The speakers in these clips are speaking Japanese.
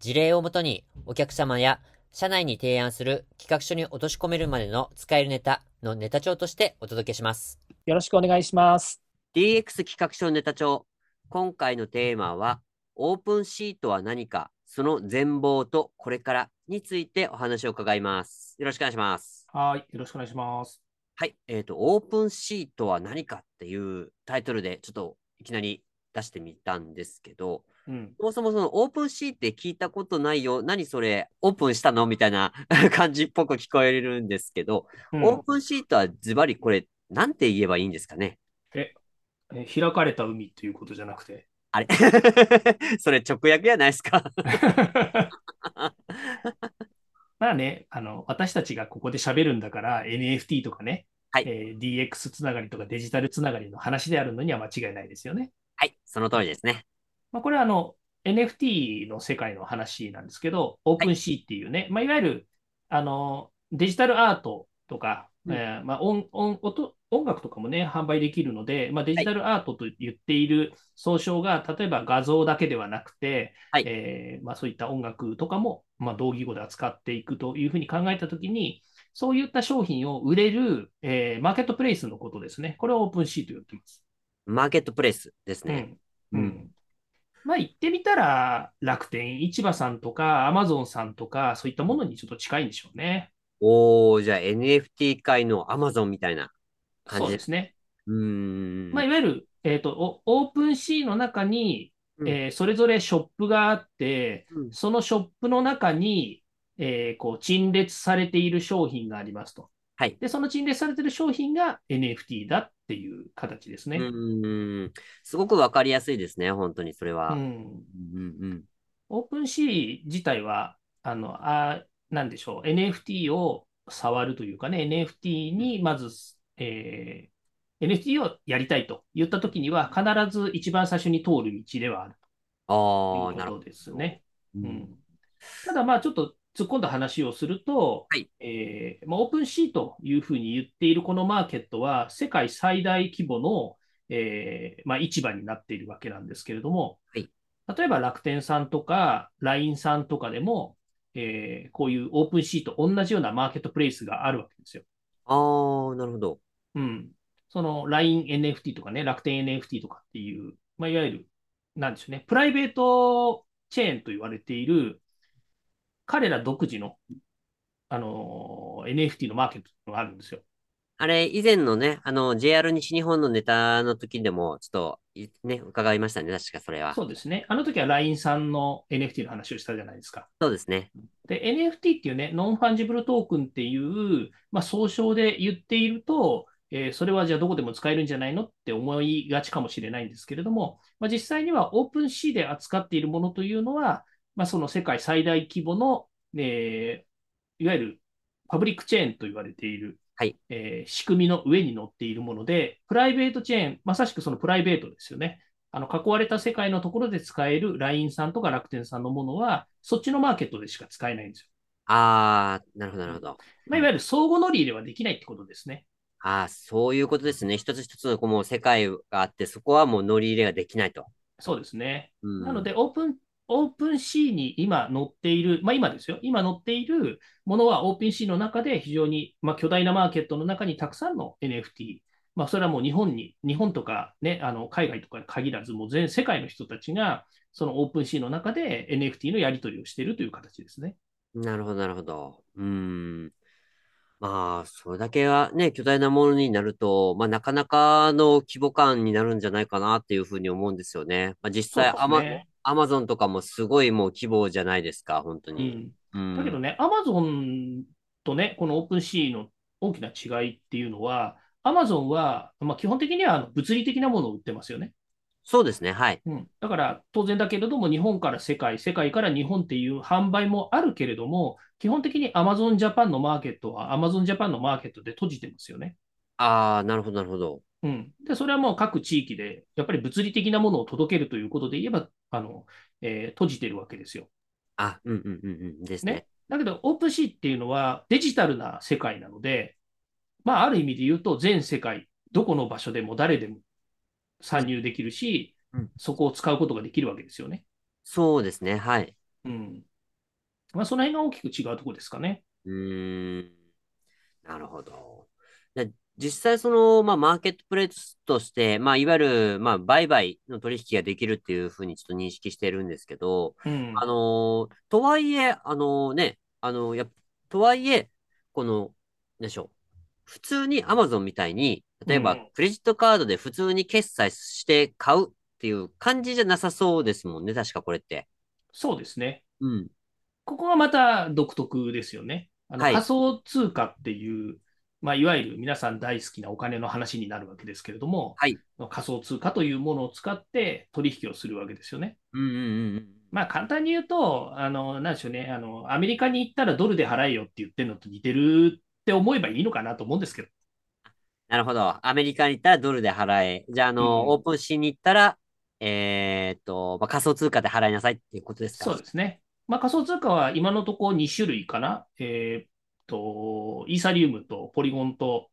事例をもとにお客様や社内に提案する企画書に落とし込めるまでの使えるネタのネタ帳としてお届けします。よろしくお願いします。DX 企画書ネタ帳。今回のテーマは、オープンシートは何か、その全貌とこれからについてお話を伺います。よろしくお願いします。はい、よろしくお願いします。はい、えっ、ー、と、 OpenSea とは何かっていうタイトルで、ちょっといきなり出してみたんですけど、うん、そもそもその OpenSea って聞いたことないよ、何それ、オープンしたの？みたいな 感じっぽく聞こえるんですけど、うん、 OpenSea とはズバリこれ、なんて言えばいいんですかね？え、え開かれた海っていうことじゃなくて？あれ？それ直訳やないですか？まあね、あの、私たちがここで喋るんだから NFT とかね、はい。えー、DX つながりとかデジタルつながりの話であるのには間違いないですよね。はい、その通りですね。まあ、これはあの NFT の世界の話なんですけど、オープンシーっていうね、はい、まあ、いわゆるあのデジタルアートとか、うん、えー、まあ、音音音音楽とかもね、販売できるので、まあ、デジタルアートと言っている総称が、例えば画像だけではなくて、はい、えー、まあ、そういった音楽とかも、まあ、同義語で扱っていくというふうに考えたときに、そういった商品を売れる、えー、マーケットプレイスのことですね。これをオープンシート言ってます。マーケットプレイスですね。うん。うん、まあ言ってみたら、楽天市場さんとか、アマゾンさんとか、そういったものにちょっと近いんでしょうね。おー、じゃあ NFT 界のアマゾンみたいな感じ？そうですね。うん。まあいわゆる、えっ、ー、と、 OpenSea の中に、うん、えー、それぞれショップがあって、うん、そのショップの中に、えー、こう陳列されている商品がありますと。はい。で、その陳列されている商品が NFT だっていう形ですね。うん。すごくわかりやすいですね、本当にそれは。うん。うんうん、オープンシー自体は、あの、あなんでしょう、NFT を触るというかね、NFT にまず、えー、NFT をやりたいと言ったときには、必ず一番最初に通る道ではあるということですね。うん、ただ、まあ、ちょっと突っ込んだ話をすると、はいえーまあ、オープンシーというふうに言っているこのマーケットは、世界最大規模の、えーまあ、市場になっているわけなんですけれども、はい、例えば楽天さんとか LINE さんとかでも、えー、こういうオープンシート、同じようなマーケットプレイスがあるわけですよ。ああ、なるほど。うん。その LINENFT とかね、楽天 NFT とかっていう、まあ、いわゆる、なんでしょうね、プライベートチェーンと言われている、彼ら独自の、あの、NFT のマーケットがあるんですよ。あれ、以前のね、あの、JR 西日本のネタの時でも、ちょっと、ね、伺いましたね、確かそれは。そうですね。あの時は LINE さんの NFT の話をしたじゃないですか。そうですね。で、NFT っていうね、ノンファンジブルトークンっていう、まあ、総称で言っていると、えー、それはじゃあどこでも使えるんじゃないのって思いがちかもしれないんですけれども、まあ、実際には OpenSea で扱っているものというのは、まあ、その世界最大規模の、えー、いわゆるパブリックチェーンと言われている、はいえー、仕組みの上に乗っているもので、プライベートチェーン、まさしくそのプライベートですよね。あの囲われた世界のところで使える LINE さんとか楽天さんのものは、そっちのマーケットでしか使えないんですよ。ああ、なるほど、なるほど。まあ、いわゆる相互乗り入れはできないってことですね。ああ、そういうことですね。一つ一つのこうもう世界があって、そこはもう乗り入れができないと。そうですね。うん、なので、オープン OpenSea に今載っている、まあ今ですよ、今載っているものは OpenSea の中で非常に、まあ、巨大なマーケットの中にたくさんの NFT、まあそれはもう日本に、日本とかね、あの海外とかに限らず、もう全世界の人たちがそのオープンシーの中で NFT のやり取りをしているという形ですね。なるほど、なるほど。うん。まあ、それだけはね、巨大なものになると、まあ、なかなかの規模感になるんじゃないかなっていうふうに思うんですよね。まあ、実際、アマ、アマゾンとかもすごいもう規模じゃないですか、本当に。うん、だけどね、アマゾンとね、このオープンシーの大きな違いっていうのは、アマゾンは、まあ、基本的には物理的なものを売ってますよね。そうですね。はい。うん。だから当然だけれども、日本から世界、世界から日本っていう販売もあるけれども、基本的に Amazon Japan のマーケットは Amazon Japan のマーケットで閉じてますよね。ああ、なるほど、なるほど。うん。で、それはもう各地域で、やっぱり物理的なものを届けるということで言えば、あの、えー閉じてるわけですよ。あ、うんうんうんうんですね。ね。だけど、オープンシーっていうのはデジタルな世界なので、まあ、ある意味で言うと、全世界、どこの場所でも誰でも参入できるし、うんそこを使うことができるわけですよね。そうですね。はい。うん。まあ、その辺が大きく違うところですかね。うーん。なるほど。で実際その、まあ、マーケットプレイスとして、まあ、いわゆる、まあ、売買の取引ができるっていうふうにちょっと認識してるんですけど、うん。あのーとはいえ、あのね、あのやっとはいえ、この、でしょう。普通に Amazon みたいに、例えばうんクレジットカードで普通に決済して買うっていう感じじゃなさそうですもんね。確かこれって。そうですね。うん。ここがまた独特ですよね。あのはい仮想通貨っていう、まあ、いわゆる皆さん大好きなお金の話になるわけですけれども、はい。仮想通貨というものを使って取引をするわけですよね。うんうんうんうん。まあ簡単に言うと、あの、なんでしょうね、あの、アメリカに行ったらドルで払えよって言ってるのと似てるって思えばいいのかなと思うんですけど。なるほど。アメリカに行ったらドルで払え。じゃあ、あの、うんオープンシーに行ったら、えーっと、まあ、仮想通貨で払いなさいっていうことですか？そうですね。まあ仮想通貨は今のところ2種類かな。えーっと、イーサリウムとポリゴンと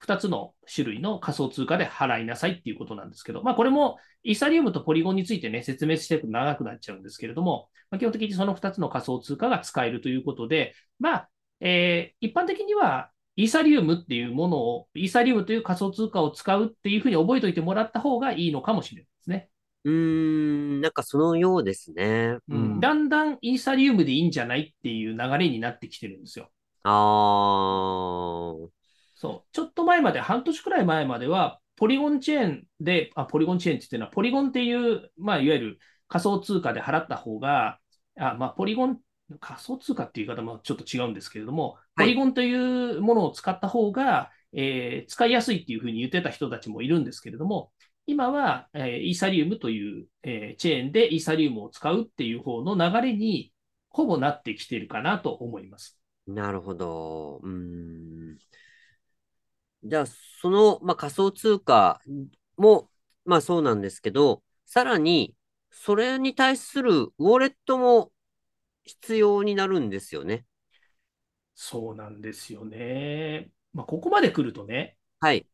2つの種類の仮想通貨で払いなさいっていうことなんですけど、まあこれもイーサリウムとポリゴンについてね、説明していくと長くなっちゃうんですけれども、まあ、基本的にその2つの仮想通貨が使えるということで、まあ、えー一般的にはイーサリウムっていうものを、イーサリウムという仮想通貨を使うっていうふうに覚えておいてもらった方がいいのかもしれないですね。うーん、なんかそのようですね。ううんん。だんだんイーサリウムでいいんじゃないっていう流れになってきてるんですよ。あー。そう。ちょっと前まで、半年くらい前までは、ポリゴンチェーンで、あ、ポリゴンチェーンって言ってるのは、ポリゴンっていう、まあ、いわゆる仮想通貨で払った方が、あ、まあ、ポリゴン、仮想通貨っていう言い方もちょっと違うんですけれども、はいポリゴンというものを使った方が、えー使いやすいっていうふうに言ってた人たちもいるんですけれども、今は、えーイーサリウムという、えーチェーンでイーサリウムを使うっていう方の流れに、ほぼなってきているかなと思います。なるほど。うーん。じゃあ、その、まあ、仮想通貨も、まあそうなんですけど、さらに、それに対するウォレットも必要になるんですよね。そうなんですよね。まあ、ここまで来るとね、はい。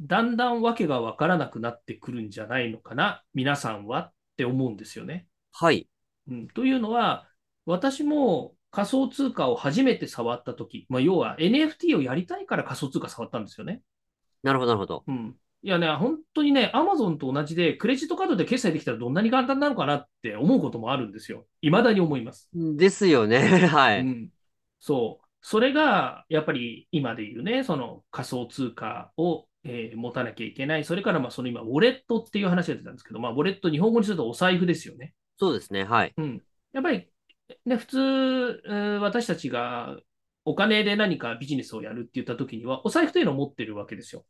だんだんわけがわからなくなってくるんじゃないのかな、皆さんはって思うんですよね。はい。うん、というのは、私も仮想通貨を初めて触ったとき、まあ、要は NFT をやりたいから仮想通貨触ったんですよね。なるほど、なるほど。うん。いやね、本当にね、Amazon と同じで、クレジットカードで決済できたらどんなに簡単なのかなって思うこともあるんですよ。未だに思います。ですよね。はい。うん、そう。それが、やっぱり今で言うね、その仮想通貨を、えー持たなきゃいけない。それから、まあ、その今、ウォレットっていう話が出てたんですけど、まあ、ウォレット、日本語にするとお財布ですよね。そうですね。はい。うん。やっぱり、ね、普通、えー私たちがお金で何かビジネスをやるって言った時には、お財布というのを持ってるわけですよ。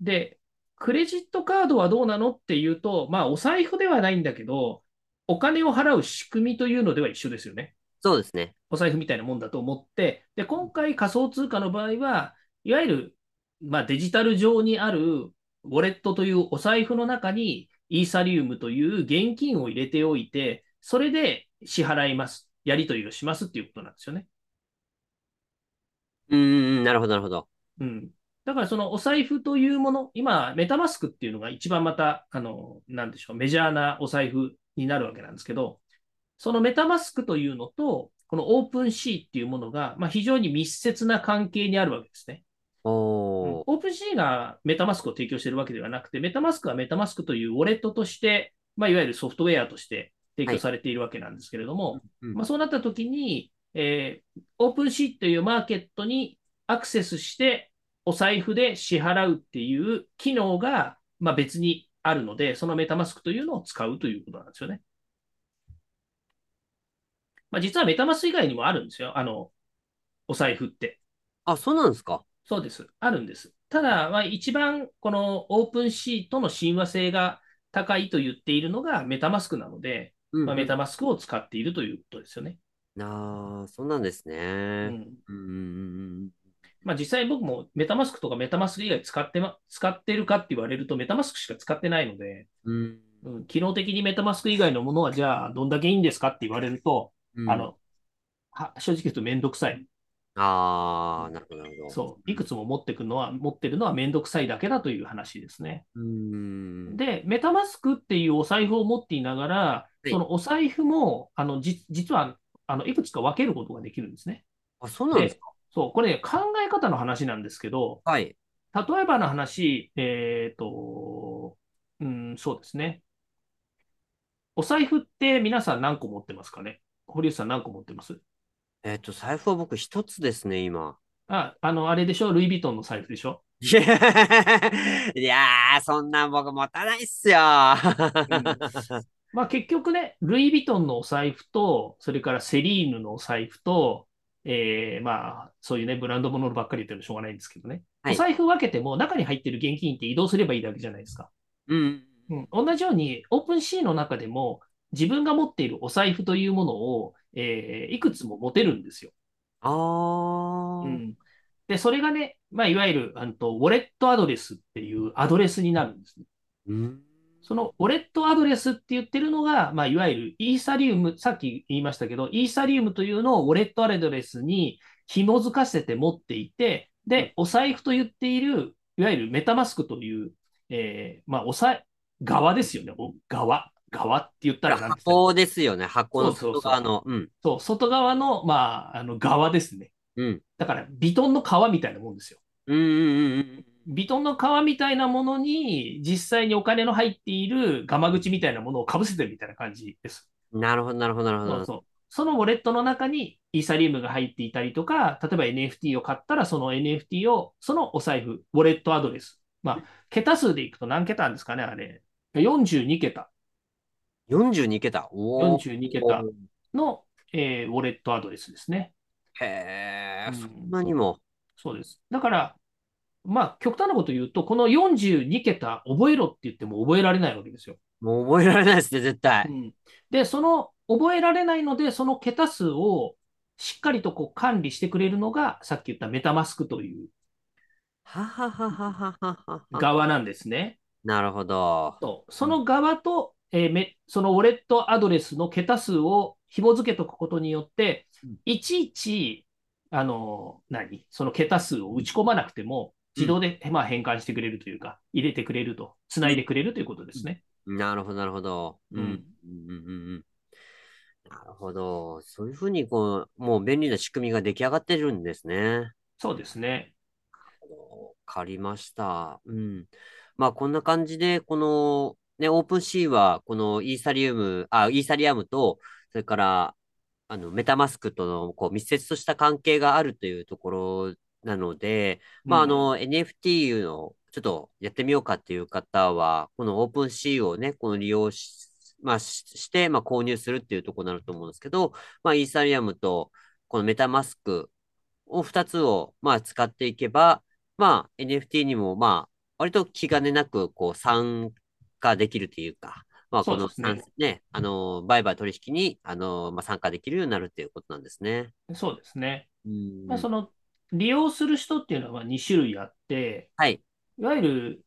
で、クレジットカードはどうなのっていうと、まあ、お財布ではないんだけど、お金を払う仕組みというのでは一緒ですよね。そうですね。お財布みたいなもんだと思って、で、今回仮想通貨の場合は、いわゆる、まあ、デジタル上にあるウォレットというお財布の中に、イーサリウムという現金を入れておいて、それで支払います。やり取りをしますっていうことなんですよね。うんなるほど、なるほど。うん。だからそのお財布というもの、今、 MetaMask っていうのが一番また、あの、なんでしょう、メジャーなお財布になるわけなんですけど、その MetaMask というのと、この OpenSea っていうものが、まあ、非常に密接な関係にあるわけですね。 OpenSea が MetaMask を提供しているわけではなくて、 MetaMask は MetaMask というウォレットとして、まあ、いわゆるソフトウェアとして提供されているわけなんですけれども、うんまあ、そうなったときに、えー OpenSea というマーケットにアクセスして、お財布で支払うっていう機能が、まあ、別にあるので、そのメタマスクというのを使うということなんですよね。まあ、実はメタマスク以外にもあるんですよ。あの、お財布って。あ、そうなんですか。そうです。あるんです。ただ、まあ、一番このオープンシートの親和性が高いと言っているのがメタマスクなので、うんまあ、メタマスクを使っているということですよね。ああ、そうなんですうね。ん。うんうんまあ実際僕もメタマスクとかメタマスク以外使ってま、使ってるかって言われるとメタマスクしか使ってないので、うんうん。うん、機能的にメタマスク以外のものはじゃあどんだけいいんですかって言われると、うんあの、は正直言うとめんどくさい。ああ、なるほど、なるほど。そう。いくつも持ってくのは、持ってるのはめんどくさいだけだという話ですね。うん。で、メタマスクっていうお財布を持っていながら、いそのお財布も、あの、じ、実は、あの、いくつか分けることができるんですね。あ、そうなんですか？そう、これ、ね、考え方の話なんですけど、はい。例えばの話、えっと、うん、そうですね。お財布って皆さん何個持ってますかね？堀内さん何個持ってます？えっと、財布は僕一つですね、今。あ、あの、あれでしょ？ルイ・ヴィトンの財布でしょ？いや ー、そんなん僕持たないっすよ。まあ結局ね、ルイ・ヴィトンのお財布と、それからセリーヌのお財布と、えー、まあ、そういうね、ブランド物ばっかり言ってるのしょうがないんですけどね。はいお財布分けても中に入ってる現金って移動すればいいだけじゃないですか。うん。うん、同じように、 OpenSea の中でも、自分が持っているお財布というものを、えーいくつも持てるんですよ。あー。うん、で、それがね、まあ、いわゆる、あのと、ウォレットアドレスっていうアドレスになるんですね。うん。そのウォレットアドレスって言ってるのが、まあ、いわゆるイーサリウム、さっき言いましたけど、イーサリウムというのをウォレットアドレスに紐づかせて持っていて、で、お財布と言っている、いわゆるメタマスクという、えーまあ、おさ側ですよね。お側。側って言ったら何ですか箱ですよね。箱の外側の。うん。そう、外側の、まあ、あの、側ですね。うん。だから、ビトンの皮みたいなもんですよ。うんうんうんビトンの皮みたいなものに、実際にお金の入っているガマ口みたいなものをかぶせてるみたいな感じです。うん。なるほど、なるほど、なるほど。そうそう。そのウォレットの中にイーサリウムが入っていたりとか、例えば NFT を買ったら、その NFT を、そのお財布、ウォレットアドレス。まあ、桁数でいくと何桁ですかね、あれ。42桁。42桁。おー。42桁の、えーウォレットアドレスですね。へー、うんそんなにも。そうです。だから、まあ、極端なこと言うと、この42桁覚えろって言っても覚えられないわけですよ。もう覚えられないですね、絶対。うんで、その覚えられないので、その桁数をしっかりとこう管理してくれるのが、さっき言ったメタマスクというははははははは。側なんですね。なるほど。その側と、えーめそのウォレットアドレスの桁数を紐付けとくことによってうん、いちいち、あの、何？その桁数を打ち込まなくても、自動で、まあ、変換してくれるというか、入れてくれると、つないでくれるということですね。なるほど、なるほど。うんうん。うんうんうんうんなるほど。そういうふうに、こう、もう便利な仕組みが出来上がってるんですね。そうですね。わかりました。うん。まあ、こんな感じで、この、ね、オープンシーは、このイーサリウム、あ、イーサリアムと、それから、あの、メタマスクとの、こう、密接とした関係があるというところなので、まあ、あうん。の、NFT の、ちょっとやってみようかっていう方は、このオープンシーをね、この利用し、まあ、しして、まあ、購入するっていうところになると思うんですけど、まあ、イーサリアムと、このメタマスクを2つを、まあ、使っていけば、まあ、NFT にも、まあ、割と気兼ねなく、こう、参加できるというか、まあ、この、ねね、あの、売買取引に、あの、まあ、参加できるようになるっていうことなんですね。そうですね。うん。まあ、その、利用する人っていうのは2種類あって、はい。いわゆる、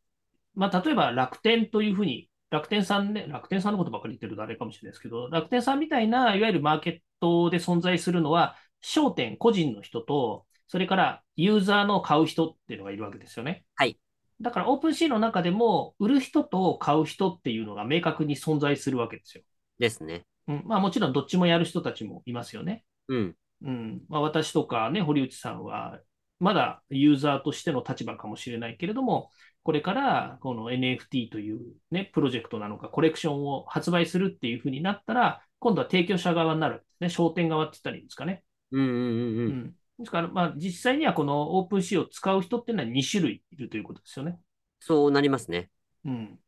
まあ、例えば楽天というふうに、楽天さんね、楽天さんのことばかり言ってるとあれかもしれないですけど、楽天さんみたいな、いわゆるマーケットで存在するのは、商店、個人の人と、それからユーザーの買う人っていうのがいるわけですよね。はい。だから、オープンシーの中でも、売る人と買う人っていうのが明確に存在するわけですよ。ですね。うん、まあ、もちろんどっちもやる人たちもいますよね。うん。うんまあ、私とかね、堀内さんは、まだユーザーとしての立場かもしれないけれども、これからこの NFT という、ね、プロジェクトなのか、コレクションを発売するっていうふうになったら、今度は提供者側になるんですね。商店側って言ったらいいんですかね。うんうんうんううん。ん、ですから、まあ、実際にはこの OpenSea を使う人っていうのは2種類いるということですよね。そうなりますね。うん。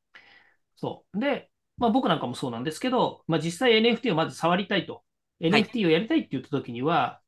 そう。で、まあ、僕なんかもそうなんですけど、まあ、実際 NFT をまず触りたいと。い NFT をやりたいって言ったときには、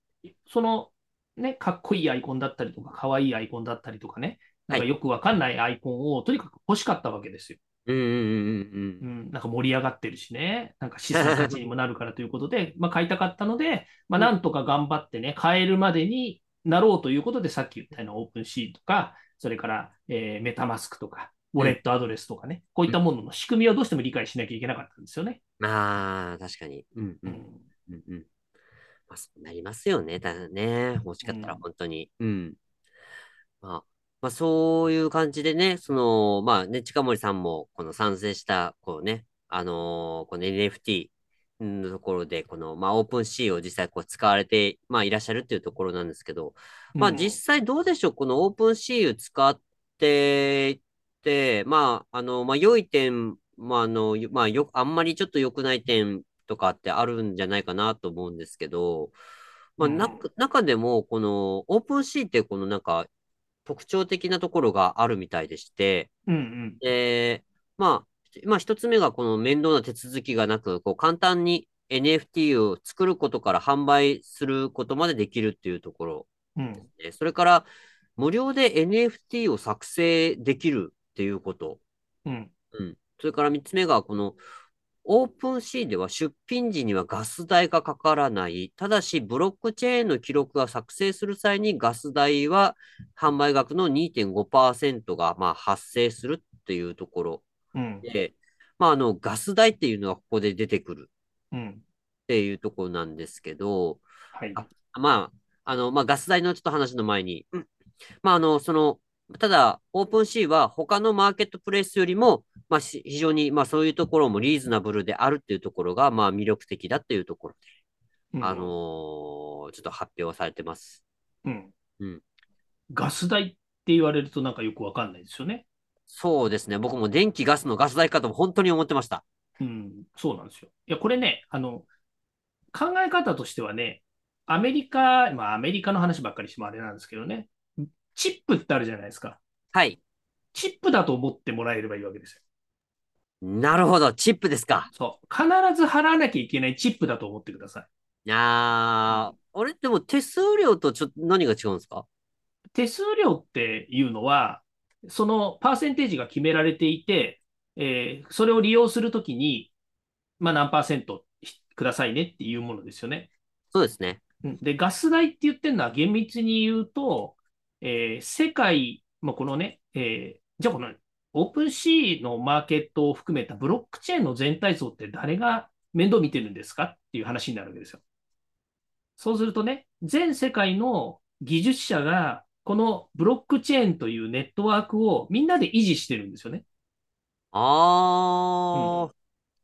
その、ね、かっこいいアイコンだったりとか、かわいいアイコンだったりとかね、なんかはいよくわかんないアイコンをとにかく欲しかったわけですよ。うんうんうんう。うんん、なんか盛り上がってるしね、なんか資産価値にもなるからということで、まあ買いたかったので、まあなんとか頑張ってね、買えるまでになろうということで、さっき言ったような OpenSea とか、それから、えー MetaMask とか、ウォレットアドレスとかね、こういったものの仕組みをどうしても理解しなきゃいけなかったんですよね。ああ、確かに。うんう。うんんうんうん。まあ、そうなりますよね。ただね、欲しかったらうん本当に。うん。まあ、まあ、そういう感じでね、その、まあね、近森さんも、この賛成した、こうね、あのーこの NFT のところで、この、まあ、 OpenSea を実際こう使われて、まあ、いらっしゃるっていうところなんですけど、まあ、実際どうでしょう？この OpenSea を使っていて、まあ、あの、まあ、良い点、まあ、あの、まあ、よ、あんまりちょっと良くない点とかってあるんじゃないかなと思うんですけど、まあ、なうん。中でも、このオープンシーって、このなんか、特徴的なところがあるみたいでして、うんうんで、まあ、まあ、一つ目がこの面倒な手続きがなく、こう簡単に NFT を作ることから販売することまでできるっていうところうんで、それから無料で NFT を作成できるっていうこと。うんうん。それから三つ目がこのオープンシーでは出品時にはガス代がかからない。ただし、ブロックチェーンの記録が作成する際にガス代は販売額の2.5%がまあ発生するっていうところ。うん。で、まあ、あの、ガス代っていうのはここで出てくる。うん。っていうところなんですけど、はい。あまあ、あの、まあ、ガス代のちょっと話の前に、うん。まあ、あの、その、ただ、オープンシーは他のマーケットプレイスよりも、まあ、し非常に、まあ、そういうところもリーズナブルであるっていうところが、まあ、魅力的だっていうところで、うんあのーちょっと発表されてます。うんうんガス代って言われるとなんかよくわかんないですよね。そうですね。僕も電気、ガスのガス代かと本当に思ってました。うん、そうなんですよ。いや、これね、あの、考え方としてはね、アメリカ、まあアメリカの話ばっかりしてもあれなんですけどね、チップってあるじゃないですか。はい。チップだと思ってもらえればいいわけですよ。なるほど。チップですか。そう。必ず払わなきゃいけないチップだと思ってください。あー、あれでも手数料とちょっと何が違うんですか？手数料っていうのは、そのパーセンテージが決められていて、えーそれを利用するときに、まあ何パーセントくださいねっていうものですよね。そうですね。うんで、ガス代って言ってるのは厳密に言うと、えー世界、まあ、このね、えーじゃあこのオープンシーのマーケットを含めたブロックチェーンの全体像って誰が面倒見てるんですかっていう話になるわけですよ。そうするとね、全世界の技術者がこのブロックチェーンというネットワークをみんなで維持してるんですよね。あー、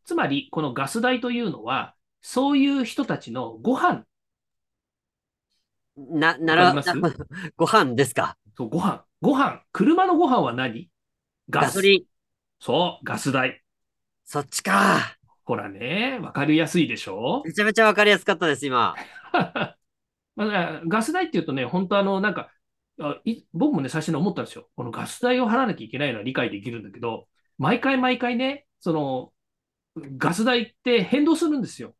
つまり、このガス代というのは、そういう人たちのご飯、な、なら、ご飯ですか？そうご飯、ご飯、車のご飯は何？ガス。ガソリン。そう、ガス代。そっちか。ほらね、わかりやすいでしょ？めちゃめちゃわかりやすかったです、今。まあ、ガス代っていうとね、本当あの、なんか、あい僕もね、最初に思ったんですよ。このガス代を払わなきゃいけないのは理解できるんだけど、毎回毎回ね、その、ガス代って変動するんですよ。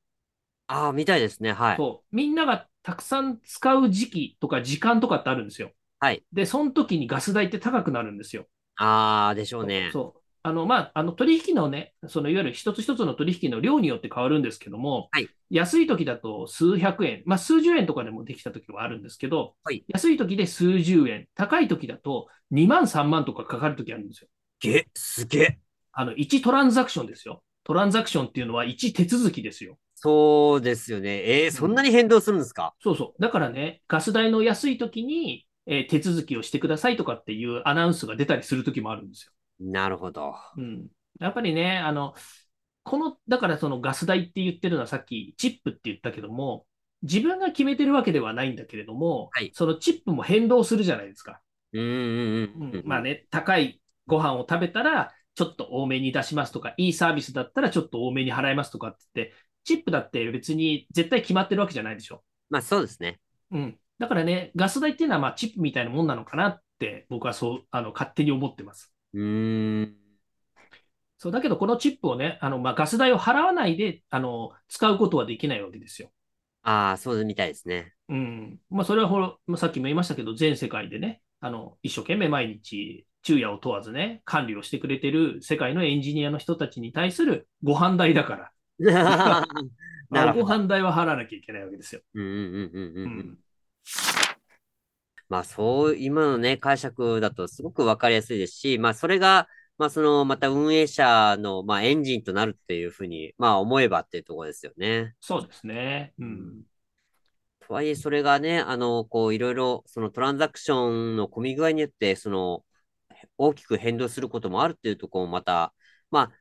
ああ、みたいですね。はい。そう。みんながたくさん使う時期とか時間とかってあるんですよ。はい。で、その時にガス代って高くなるんですよ。ああ、でしょうね。そう。あの、まあ、あの、取引のね、そのいわゆる一つ一つの取引の量によって変わるんですけども、はい安い時だと数百円、まあ、数十円とかでもできた時はあるんですけど、はい安い時で数十円、高い時だと2万、3万とかかかる時あるんですよ。げ、すげえ。あの、1トランザクションですよ。トランザクションっていうのは1手続きですよ。そうですよね。えー、そんなに変動するんですか、そうそう。だからね、ガス代の安い時に、えー手続きをしてくださいとかっていうアナウンスが出たりする時もあるんですよ。なるほど。うん。やっぱりね、あの、この、だからそのガス代って言ってるのはさっきチップって言ったけども、自分が決めてるわけではないんだけれども、はいそのチップも変動するじゃないですか。うん。まあね、高いご飯を食べたら、ちょっと多めに出しますとか、いいサービスだったらちょっと多めに払いますとかって言って、チップだって別に絶対決まってるわけじゃないでしょ。まあそうですね。うん。だからね、ガス代っていうのはまあチップみたいなもんなのかなって僕はそう、あの、勝手に思ってます。うーん。そう、だけどこのチップをね、あの、まあ、ガス代を払わないで、あの、使うことはできないわけですよ。ああ、そうみたいですね。うん。まあ、それはほら、まあさっきも言いましたけど、全世界でね、あの、一生懸命毎日昼夜を問わずね、管理をしてくれてる世界のエンジニアの人たちに対するご飯代だから。ご飯代は払わなきゃいけないわけですよ。うんうんうんうんううん。ん。まあそう、今のね、解釈だとすごくわかりやすいですし、まあそれが、まあその、また運営者の、まあエンジンとなるっていうふうに、まあ思えばっていうところですよね。そうですね。うん。とはいえ、それがね、あの、こう、いろいろ、そのトランザクションの混み具合によって、その、大きく変動することもあるっていうところもまた、まあ、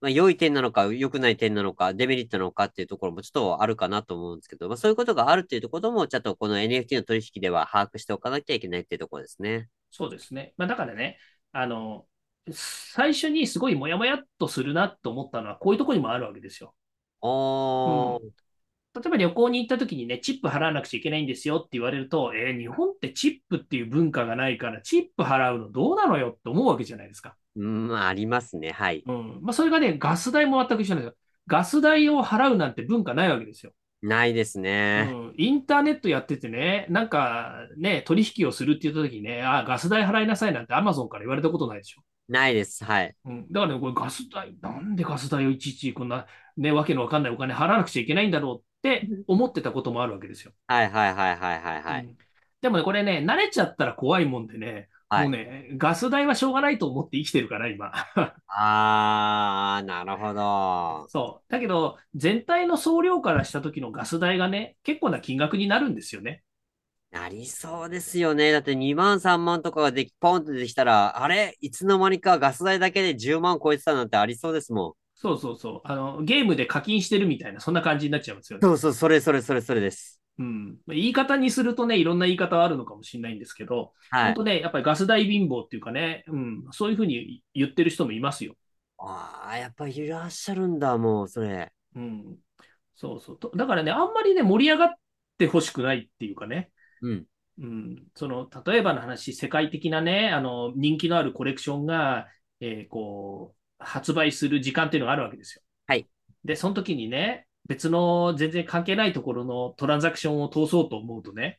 まあ、良い点なのか、良くない点なのか、デメリットなのかっていうところもちょっとあるかなと思うんですけど、まあ、そういうことがあるっていうところも、ちょっとこの NFT の取引では把握しておかなきゃいけないっていうところですね。そうですね。まあ、だからね、あの、最初にすごいモヤモヤっとするなと思ったのは、こういうところにもあるわけですよ。おー、例えば旅行に行った時にね、チップ払わなくちゃいけないんですよって言われると、えー日本ってチップっていう文化がないから、チップ払うのどうなのよって思うわけじゃないですか。うん、まあ、ありますね。はい。うん。まあ、それがね、ガス代も全く一緒なんですよ。ガス代を払うなんて文化ないわけですよ。ないですうね。ん。インターネットやっててね、なんかね、取引をするって言った時にね、あ、ガス代払いなさいなんてアマゾンから言われたことないでしょ。ないです。はい。うん。だからね、これガス代、なんでガス代をいちいちこんなね、わけのわかんないお金払わなくちゃいけないんだろうって思ってたこともあるわけですよ。はいはいはいはいはいはい。うんでもね、これね、慣れちゃったら怖いもんでね、はいもうね、ガス代はしょうがないと思って生きてるから、今。あー、なるほど。そう。だけど、全体の総量からした時のガス代がね、結構な金額になるんですよね。なりそうですよね。だって2万3万とかができ、ポンと出てきたら、あれ？いつの間にかガス代だけで10万超えてたなんてありそうですもん。そうそうそう。あの、ゲームで課金してるみたいな、そんな感じになっちゃうんですよね。そうそう、それそれそれそれです。うん。言い方にするとね、いろんな言い方はあるのかもしれないんですけど、はい。本当ね、やっぱりガス代貧乏っていうかね、うん、そういうふうに言ってる人もいますよ。ああ、やっぱりいらっしゃるんだ、もう、それ。うん。そうそう。とだからね、あんまりね、盛り上がってほしくないっていうかね、うん。うん、その、例えばの話、世界的なね、あの、人気のあるコレクションが、えーこう、発売する時間っていうのがあるわけですよ。はい。で、その時にね、別の全然関係ないところのトランザクションを通そうと思うとね、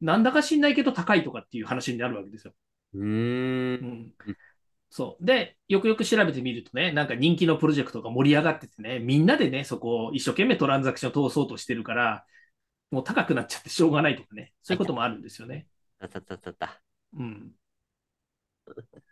なんだか知んないけど高いとかっていう話になるわけですよ。うー。うんん。そう。で、よくよく調べてみるとね、なんか人気のプロジェクトが盛り上がっててね、みんなでね、そこを一生懸命トランザクションを通そうとしてるから、もう高くなっちゃってしょうがないとかね、そういうこともあるんですよね。たたたたた。うん。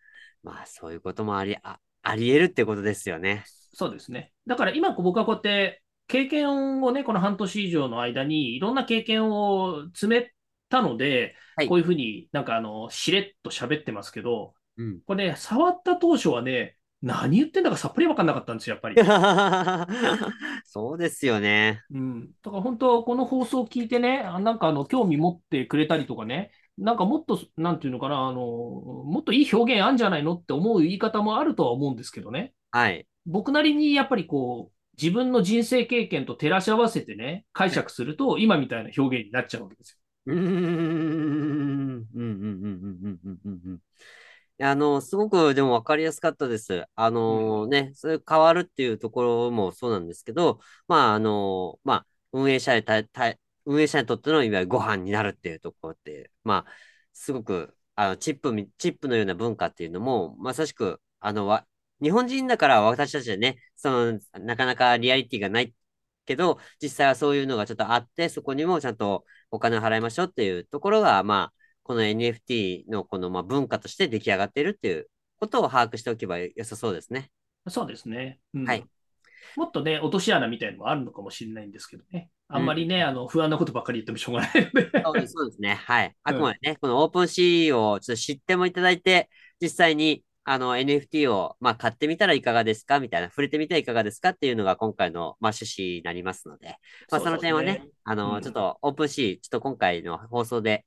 まあ、そういうこともあり、あ、あり得るってことですよね。そうですね。だから今僕はこうやって経験をね、この半年以上の間にいろんな経験を詰めたので、はいこういうふうになんかあの、しれっと喋ってますけど、うん。これね、触った当初はね、何言ってんだかさっぱりわかんなかったんですよ、やっぱり。そうですよね。うん。だから本当、この放送を聞いてね、あなんかあの、興味持ってくれたりとかね、なんかもっと、なんていうのかな、あの、もっといい表現あるんじゃないのって思う言い方もあるとは思うんですけどね。はい。僕なりにやっぱりこう、自分の人生経験と照らし合わせてね、解釈すると、今みたいな表現になっちゃうわけですうーん。うん、うん、うん、うん、うん、うん、うん、うん。あの、すごくでも分かりやすかったです。あのね、それ変わるっていうところもそうなんですけど、まあ、あの、まあ、運営者にた、た、運営者にとってのいわゆるご飯になるっていうところって、まあ、すごく、あの、チップみ、チップのような文化っていうのも、まさしく、あの、わ、日本人だから私たちはね、その、なかなかリアリティがないけど、実際はそういうのがちょっとあって、そこにもちゃんとお金を払いましょうっていうところが、まあ、この NFT のこのまあ文化として出来上がっているっていうことを把握しておけば良さそうですね。そうですね。うんはいもっとね、落とし穴みたいのもあるのかもしれないんですけどね。あんまりね、あの、不安なことばっかり言ってもしょうがないので。そうですそうですね。はい。あくまでね、この OpenC をちょっと知ってもいただいて、実際にあの NFT をまあ買ってみたらいかがですかみたいな、触れてみてはいかがですかっていうのが今回のまあ趣旨になりますので、まあその点はね、あの、うんちょっと OpenC、ちょっと今回の放送で、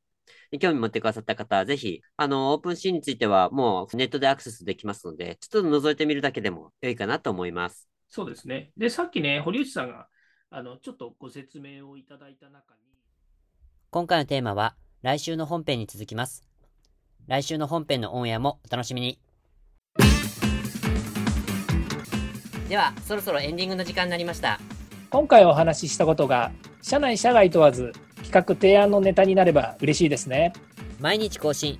興味持ってくださった方は、ぜひ、あの、OpenC についてはもうネットでアクセスできますので、ちょっと覗いてみるだけでも良いかなと思います。そうですね。で、さっきね、堀内さんが、あの、ちょっとご説明をいただいた中に、今回のテーマは、来週の本編に続きます。来週の本編のオンエアもお楽しみに。では、そろそろエンディングの時間になりました。今回お話ししたことが社内社外問わず企画提案のネタになれば嬉しいですね毎日更新、